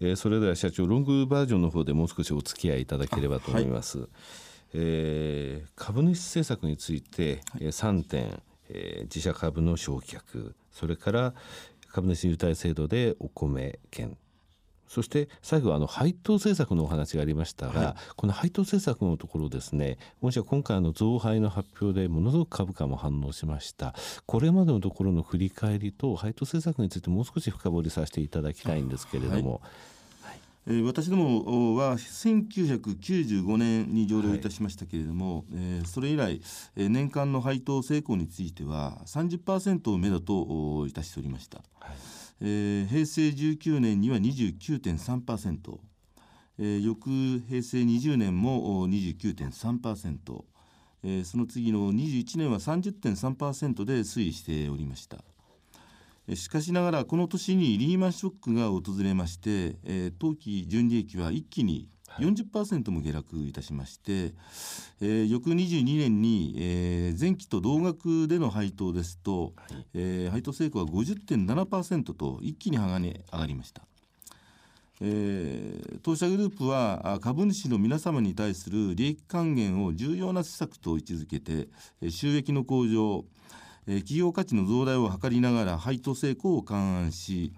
えー、それでは社長ロングバージョンの方でもう少しお付き合いいただければと思います。はい、えー、株主政策について、はい、3点、えー、自社株の焼却それから株主優待制度でお米券そして最後はあの配当政策のお話がありましたが、はい、この配当政策のところですね御社今回の増配の発表でものすごく株価も反応しました。これまでのところの振り返りと配当政策についてもう少し深掘りさせていただきたいんですけれども。えー、私どもは1995年に上場いたしましたけれども、はい、えー、それ以来、えー、年間の配当成功については30%をめどといたしておりました。はいえー、平成19年には29.3%、えー、翌平成20年も29.3%、えー、その次の21年は30.3%で推移しておりました。しかしながらこの年にリーマンショックが訪れまして、えー、当期純利益は一気に40%も下落いたしまして、えー、翌22年に、えー、前期と同額での配当ですと、はい、えー、配当成功は50.7%と一気に上がり上がりました。えー、当社グループは株主の皆様に対する利益還元を重要な施策と位置づけて収益の向上企業価値の増大を図りながら配当成功を勘案し、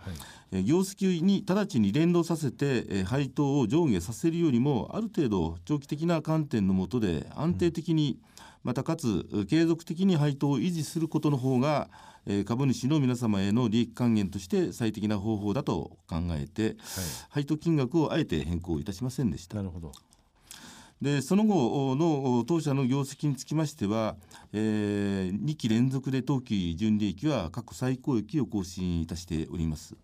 はい、業績に直ちに連動させて配当を上下させるよりもある程度長期的な観点のもとで安定的に、またかつ継続的に配当を維持することの方が株主の皆様への利益還元として最適な方法だと考えて、はい、配当金額をあえて変更いたしませんでした。なるほどでその後の当社の業績につきましては、えー、2期連続で当期純利益は過去最高益を更新いたしております。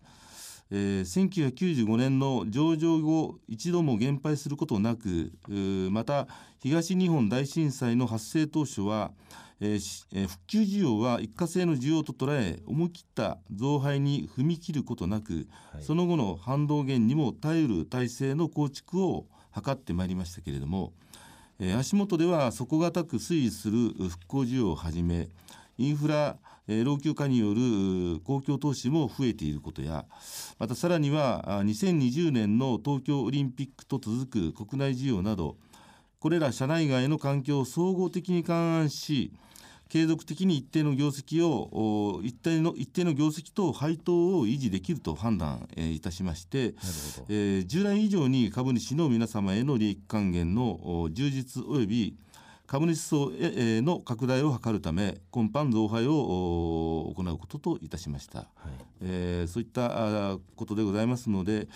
えー、1995年の上場後一度も減配することなくまた東日本大震災の発生当初は、えーえー、復旧需要は一過性の需要と捉え思い切った増配に踏み切ることなく、はい、その後の反動減にも耐えうる体制の構築を図ってまいりましたけれども、えー、足元では底堅く推移する復興需要をはじめインフラ、えー、老朽化による公共投資も増えていることやまたさらには2020年の東京オリンピックと続く国内需要などこれら社内外の環境を総合的に勘案し継続的に一定の業績を一定の一定の業績と配当を維持できると判断、えー、いたしまして、えー、従来以上に株主の皆様への利益還元の充実及び株主層への拡大を図るため今般増配を行うことといたしました、はい、えー、そういったことでございますので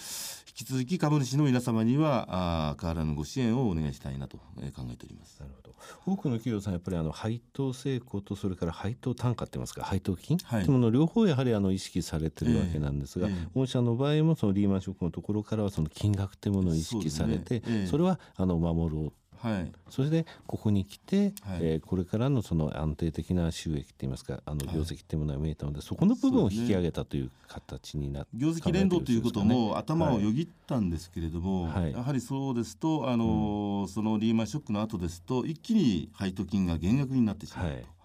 引き続き株主の皆様には変わらぬご支援をお願いしたいなと考えております。なるほど。多くの企業さんやっぱりあの配当成功とそれから配当単価って言いますか配当金、はい、というもの両方やはりあの意識されてるわけなんですが、えーえー、御社の場合もそのリーマンショックのところからはその金額というものを意識されてそ、ね。えー、それはあの守ろうはい、それでここに来て、はい、えー、これからのその安定的な収益っていいますかあの業績っていうものが見えたので、はい、そこの部分を引き上げたという形になって、ね、業績連動ということも頭をよぎったんですけれども、はい、やはりそうですとあの、うん、そのリーマンショックの後ですと一気に配当金が減額になってしまうと。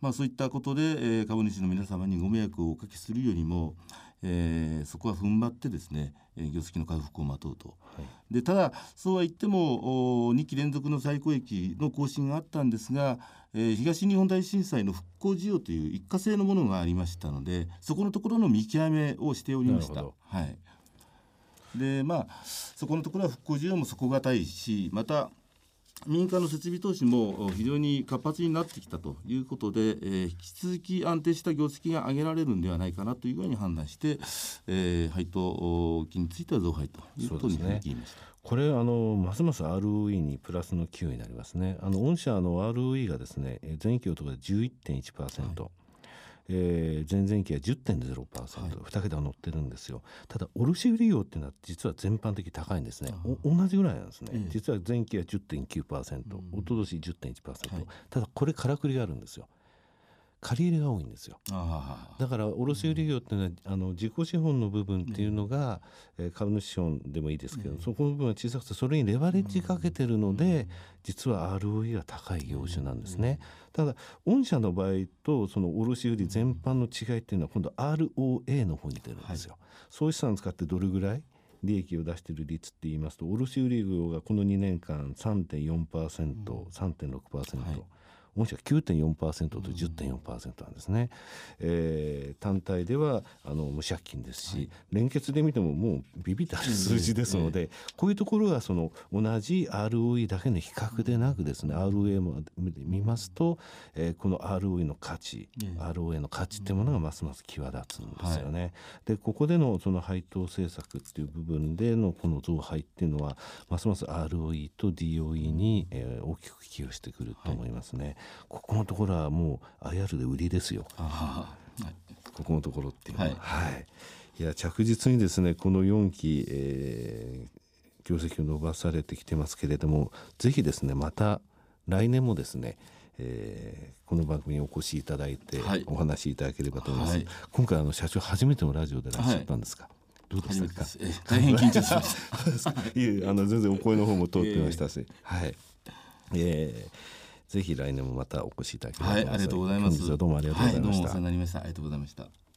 まあ、そういったことで、えー、株主の皆様にご迷惑をおかけするよりも、えー、そこは踏ん張ってですね業績の回復を待とうと、はい、でただそうは言っても2期連続の最高益の更新があったんですが、えー、東日本大震災の復興需要という一過性のものがありましたのでそこのところの見極めをしておりました。はい。でまあ、そこのところは復興需要も底堅いしまた民間の設備投資も非常に活発になってきたということで、えー、引き続き安定した業績が上げられるんではないかなというふうに判断して、えー、配当金については増配ということに踏み切りました。これあのますます ROE にプラスの給与になりますね。あの御社の ROE がですね前期のところで11.1%、はいえー、前々期は10.0%、はい、2桁乗ってるんですよ。ただ卸売業っていうのは実は全般的に高いんですね。同じぐらいなんですね、ええ、実は前期は10.9%、うん、一昨年10.1%、はい、ただこれからくりがあるんですよ借り入れが多いんですよ。だから卸売業っていうのは、あの自己資本の部分っていうのが、うん、株主資本でもいいですけど、そこの部分は小さくてそれにレバレッジかけてるので、実は ROE が高い業種なんですね、ただ御社の場合とその卸売全般の違いっていうのは今度 ROA の方に出るんですよ、はい、総資産使ってどれぐらい利益を出している率って言いますと卸売業がこの2年間3.4%、3.6%、はい御社9.4%と10.4%なんですね、えー、単体ではあの無借金ですし、はい、連結で見てももうビビったる数字ですので、こういうところはその同じ ROE だけの比較でなくですね、ROA も見ますと、えー、この ROE の価値、ROA の価値っていうものがますます際立つんですよね。はい、でここでのその配当政策っていう部分でのこの増配っていうのはますます ROE と DOE に、えー、大きく寄与してくると思いますね。はいここのところはもう IR で売りですよ。はい、ここのところっていうのは、はい、はい、いや着実にですねこの4期、えー、業績を伸ばされてきてますけれどもぜひですねまた来年もですねえー、この番組にお越しいただいて、お話しいただければと思います、はい、今回あの社長初めてのラジオでいらっしゃったんですか、はい、どうでしたか？大変緊張しました。いえあの全然お声の方も通ってましたし、えー、はい。えーぜひ来年もまたお越しいただければと思います。はい、ありがとうございます。本日はどうもありがとうございました。はい、どうもお世話になりました。ありがとうございました。